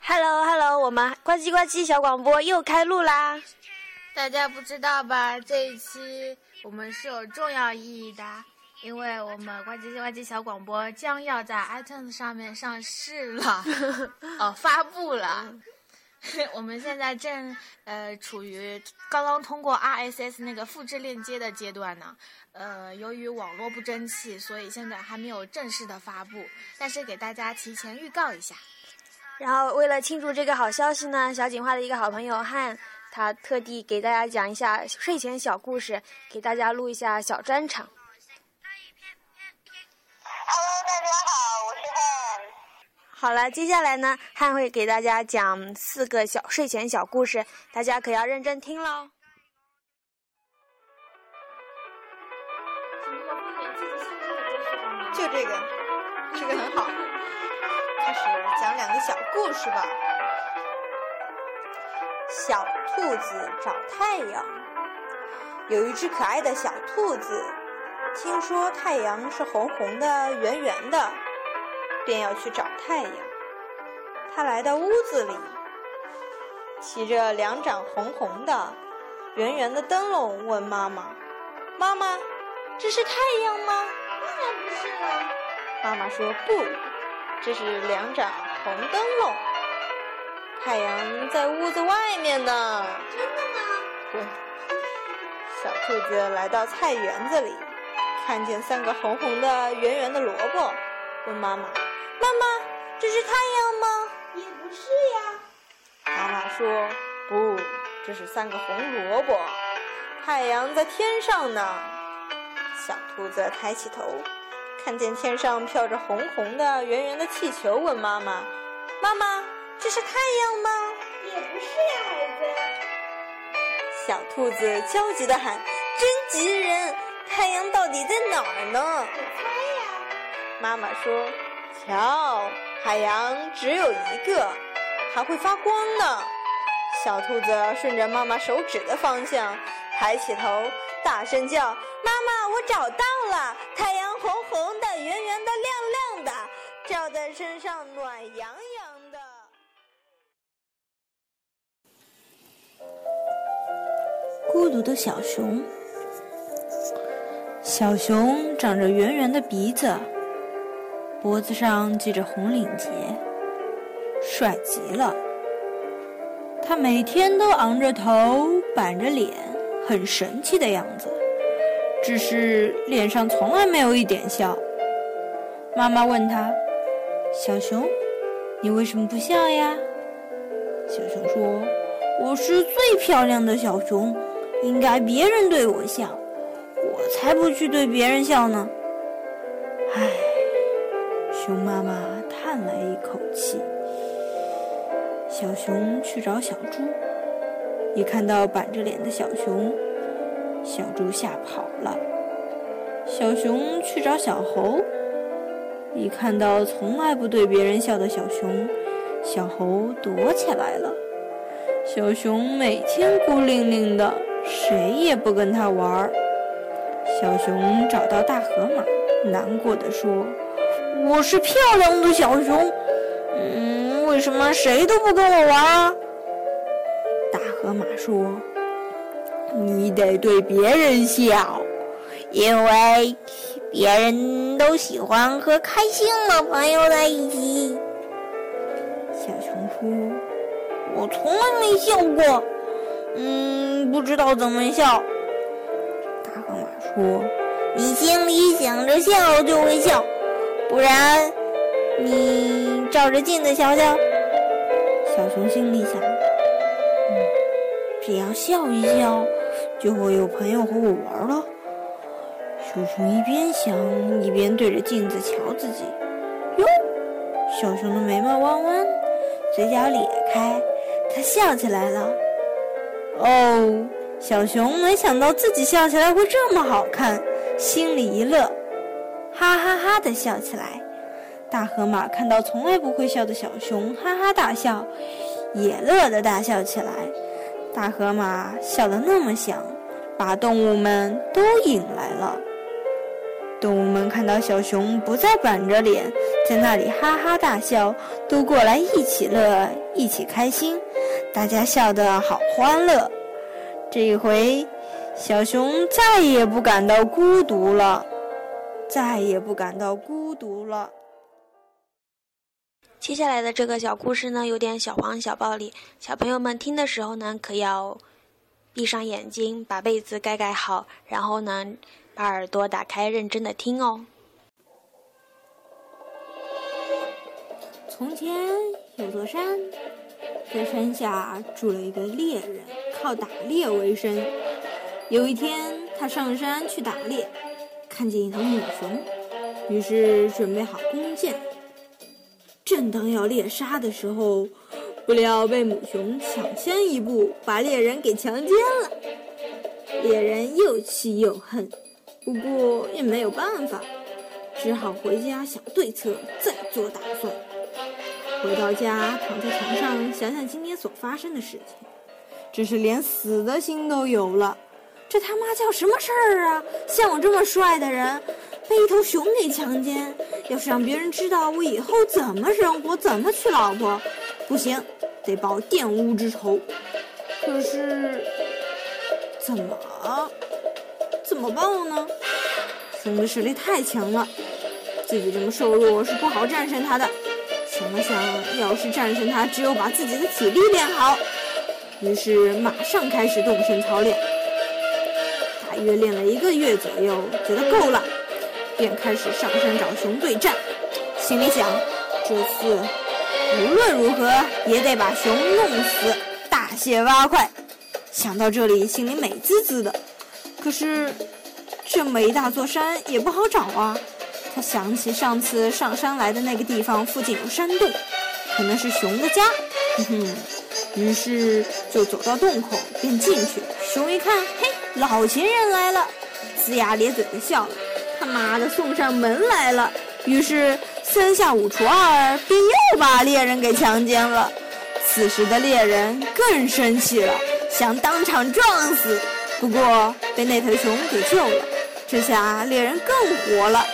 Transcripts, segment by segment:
Hello，Hello，我们呱唧呱唧小广播又开录啦！大家不知道吧？这一期我们是有重要意义的，因为我们呱唧呱唧小广播将要在 iTunes 上面上市了，哦，发布了。我们现在正呃处于刚刚通过 RSS 那个复制链接的阶段呢，呃，由于网络不争气，所以现在还没有正式的发布，但是给大家提前预告一下。然后为了庆祝这个好消息呢，小锦花的一个好朋友汉，他特地给大家讲一下睡前小故事，给大家录一下小专场。好了，接下来呢，汉会给大家讲四个小睡前小故事，大家可要认真听喽。就这个，这个很好。开始讲两个小故事吧。小兔子找太阳。有一只可爱的小兔子，听说太阳是红红的、圆圆的，便要去找太阳。他来到屋子里，骑着两盏红红的、圆圆的灯笼，问妈妈：“妈妈，这是太阳吗？”“当然不是了。”妈妈说：“不。”这是两盏红灯笼，太阳在屋子外面呢。真的吗？对。小兔子来到菜园子里，看见三个红红的、圆圆的萝卜，问妈妈：“妈妈，这是太阳吗？”“也不是呀。”妈妈说：“不，这是三个红萝卜，太阳在天上呢。”小兔子抬起头。看见天上飘着红红的、圆圆的气球，问妈妈：“妈妈，这是太阳吗？”“也不是呀，孩子。”小兔子焦急地喊：“真急人！太阳到底在哪儿呢？”“你猜呀。”妈妈说：“瞧，海洋只有一个，还会发光呢。”小兔子顺着妈妈手指的方向，抬起头，大声叫：“妈妈，我找到了！太阳红红的，圆圆的，亮亮的。”照在身上暖洋洋的。孤独的小熊，小熊长着圆圆的鼻子，脖子上系着红领结，帅极了。他每天都昂着头，板着脸，很神气的样子，只是脸上从来没有一点笑。妈妈问他。小熊，你为什么不笑呀？小熊说：“我是最漂亮的小熊，应该别人对我笑，我才不去对别人笑呢。”熊妈妈叹了一口气。小熊去找小猪，一看到板着脸的小熊，小猪吓跑了。小熊去找小猴。一看到从来不对别人笑的小熊，小猴躲起来了。小熊每天孤零零的，谁也不跟他玩。小熊找到大河马，难过的说：“我是漂亮的小熊，嗯，为什么谁都不跟我玩？”大河马说：“你得对别人笑，因为……”别人都喜欢和开心的朋友在一起。小熊说：“我从来没笑过，嗯，不知道怎么笑。”大河马说：“你心里想着笑就会笑，不然你照着镜子瞧瞧。”小熊心里想：“嗯，只要笑一笑，就会有朋友和我玩了。”小熊一边想，一边对着镜子瞧自己。哟，小熊的眉毛弯弯，嘴角咧开，它笑起来了。哦，小熊没想到自己笑起来会这么好看，心里一乐，哈哈哈的笑起来。大河马看到从来不会笑的小熊，哈哈大笑，也乐得大笑起来。大河马笑得那么响，把动物们都引来了。动物们看到小熊不再板着脸，在那里哈哈大笑，都过来一起乐，一起开心，大家笑得好欢乐。这一回，小熊再也不感到孤独了，再也不感到孤独了。接下来的这个小故事呢，有点小黄小暴力，小朋友们听的时候呢，可要闭上眼睛，把被子盖盖好，然后呢，把耳朵打开，认真的听哦。从前有座山，在山下住了一个猎人，靠打猎为生。有一天，他上山去打猎，看见一头母熊，于是准备好弓箭。正当要猎杀的时候，不料被母熊抢先一步，把猎人给强奸了。猎人又气又恨，不过也没有办法，只好回家想对策，再做打算。回到家，躺在床上想想今天所发生的事情，真是连死的心都有了。这他妈叫什么事儿啊！像我这么帅的人，被一头熊给强奸，要是让别人知道，我以后怎么生活，怎么娶老婆？不行，得报玷污之仇。可是，怎么怎么报呢？熊的实力太强了，自己这么瘦弱，是不好战胜他的。想了想，要是战胜他，只有把自己的体力练好。于是马上开始动身操练，约练了一个月左右，觉得够了，便开始上山找熊对战。心里想，这次无论如何也得把熊弄死，大卸八块。想到这里，心里美滋滋的。可是这么一大座山也不好找啊。他想起上次上山来的那个地方附近有山洞，可能是熊的家。哼哼，于是就走到洞口便进去。熊一看，嘿，老情人来了，龇牙咧嘴的笑了。他妈的，送上门来了。于是三下五除二，便又把猎人给强奸了。此时的猎人更生气了，想当场撞死，不过被那头熊给救了。这下猎人更火了。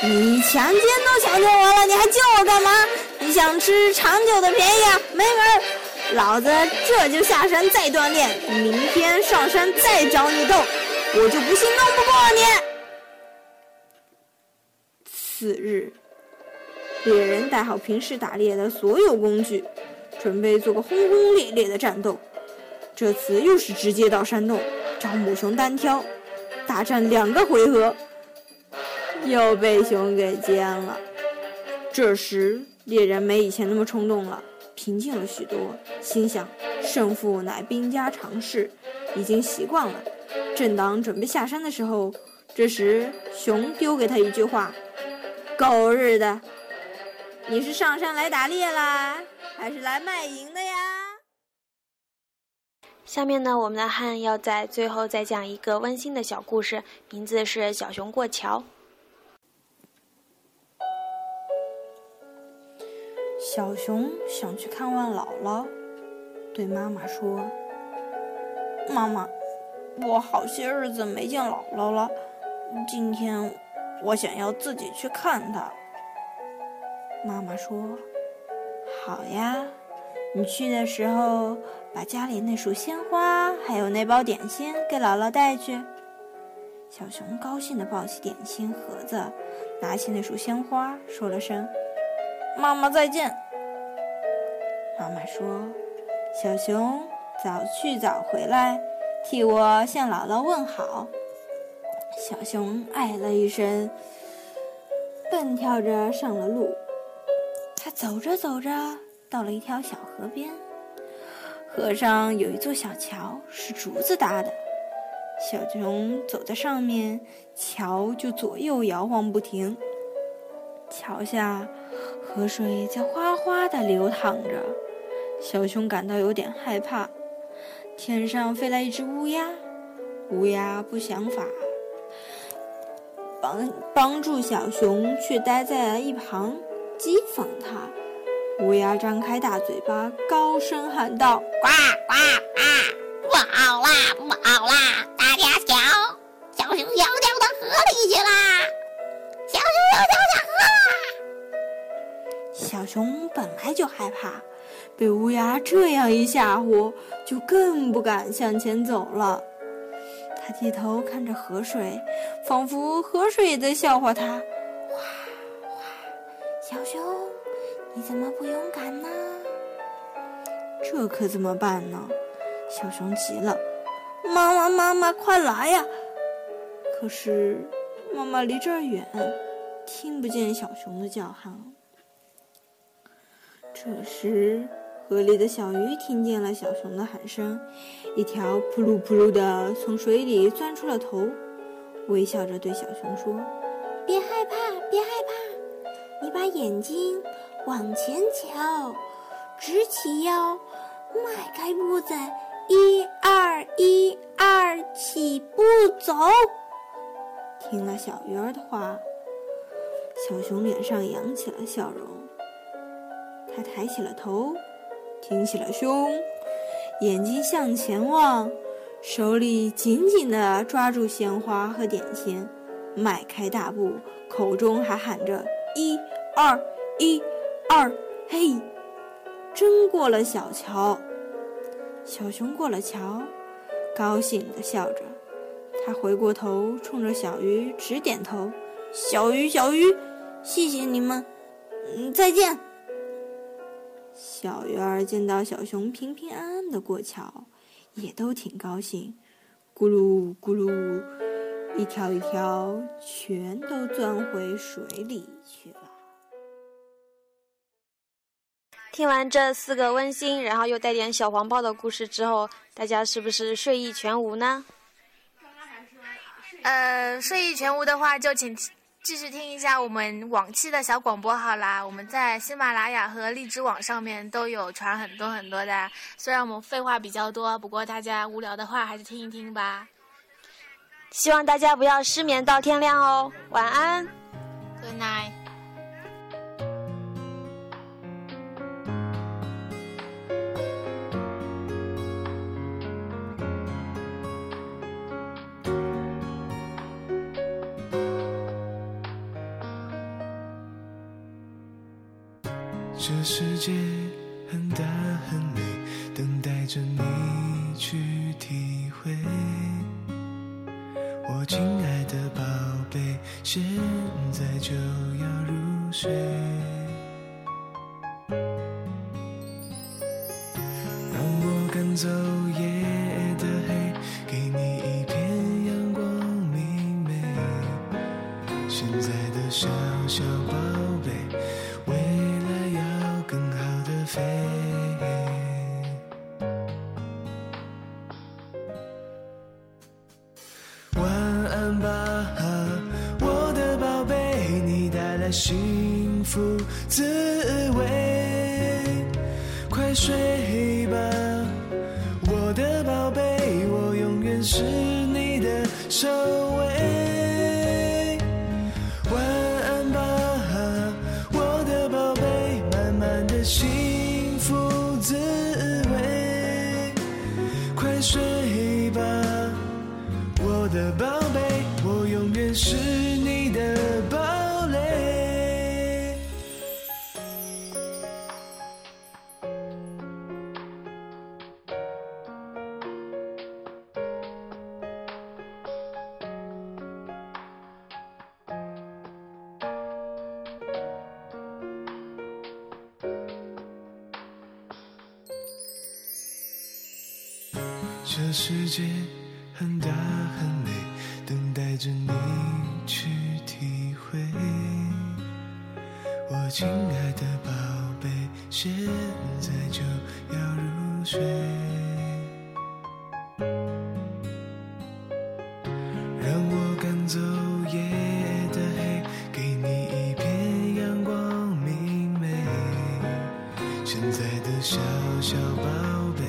你强奸都强奸完了，你还救我干嘛？你想吃长久的便宜啊？没门儿！老子这就下山再锻炼，明天上山再找你斗，我就不信弄不过你。次日，猎人带好平时打猎的所有工具，准备做个轰轰烈烈的战斗。这次又是直接到山洞找母熊单挑，大战两个回合。又被熊给奸了。这时，猎人没以前那么冲动了，平静了许多，心想胜负乃兵家常事，已经习惯了。正当准备下山的时候，这时熊丢给他一句话：“狗日的，你是上山来打猎啦，还是来卖淫的呀？”下面呢，我们的汉要在最后再讲一个温馨的小故事，名字是《小熊过桥》。小熊想去看望姥姥，对妈妈说：“妈妈，我好些日子没见姥姥了，今天我想要自己去看她。”妈妈说：“好呀，你去的时候把家里那束鲜花还有那包点心给姥姥带去。”小熊高兴地抱起点心盒子，拿起那束鲜花，说了声：“妈妈再见。”妈妈说：“小熊早去早回来，替我向姥姥问好。”小熊哎了一声，蹦跳着上了路。他走着走着，到了一条小河边，河上有一座小桥，是竹子搭的。小熊走在上面，桥就左右摇晃不停。桥下，河水在哗哗地流淌着。小熊感到有点害怕，天上飞来一只乌鸦，乌鸦不想法帮帮助小熊，却待在了一旁讥讽他。乌鸦张开大嘴巴，高声喊道：“呱呱呱！不好啦，不好啦！大家瞧，小熊要掉到河里去！啦！”熊本来就害怕，被乌鸦这样一吓唬，就更不敢向前走了。他低头看着河水，仿佛河水也在笑话他。哗哗，小熊，你怎么不勇敢呢？这可怎么办呢？小熊急了：“妈妈，妈妈，快来呀！”可是妈妈离这儿远，听不见小熊的叫喊。这时，河里的小鱼听见了小熊的喊声，一条扑噜扑噜的从水里钻出了头，微笑着对小熊说：“别害怕，别害怕，你把眼睛往前瞧，直起腰，迈开步子，一二一二，起步走。”听了小鱼儿的话，小熊脸上扬起了笑容。他抬起了头，挺起了胸，眼睛向前望，手里紧紧地抓住鲜花和点心，迈开大步，口中还喊着“一二一二嘿”，真过了小桥。小熊过了桥，高兴地笑着。他回过头，冲着小鱼直点头：“小鱼，小鱼，谢谢你们，嗯，再见。”小鱼儿见到小熊平平安安的过桥，也都挺高兴，咕噜咕噜，一条一条，全都钻回水里去了。听完这四个温馨，然后又带点小黄包的故事之后，大家是不是睡意全无呢？呃，睡意全无的话，就请。继续听一下我们往期的小广播好啦，我们在喜马拉雅和荔枝网上面都有传很多很多的。虽然我们废话比较多，不过大家无聊的话还是听一听吧。希望大家不要失眠到天亮哦，晚安，Good night。这世界很大很美，等待着你去体会。我亲爱的宝贝，现在就要入睡。快这世界很大很美，等待着你去体会。我亲爱的宝贝，现在就要入睡。让我赶走夜的黑，给你一片阳光明媚。现在的小小宝贝，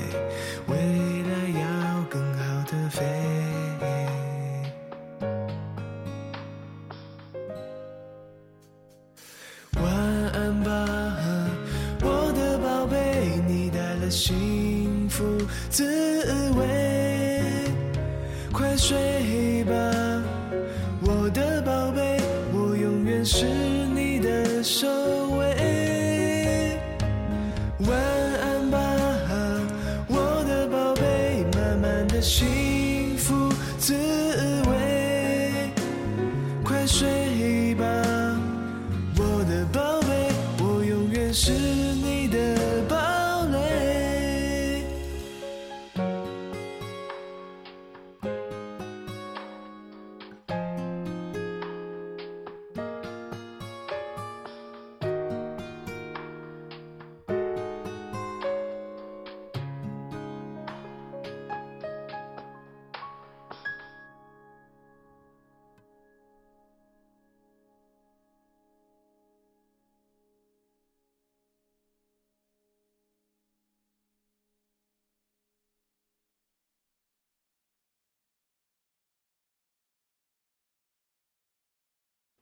Well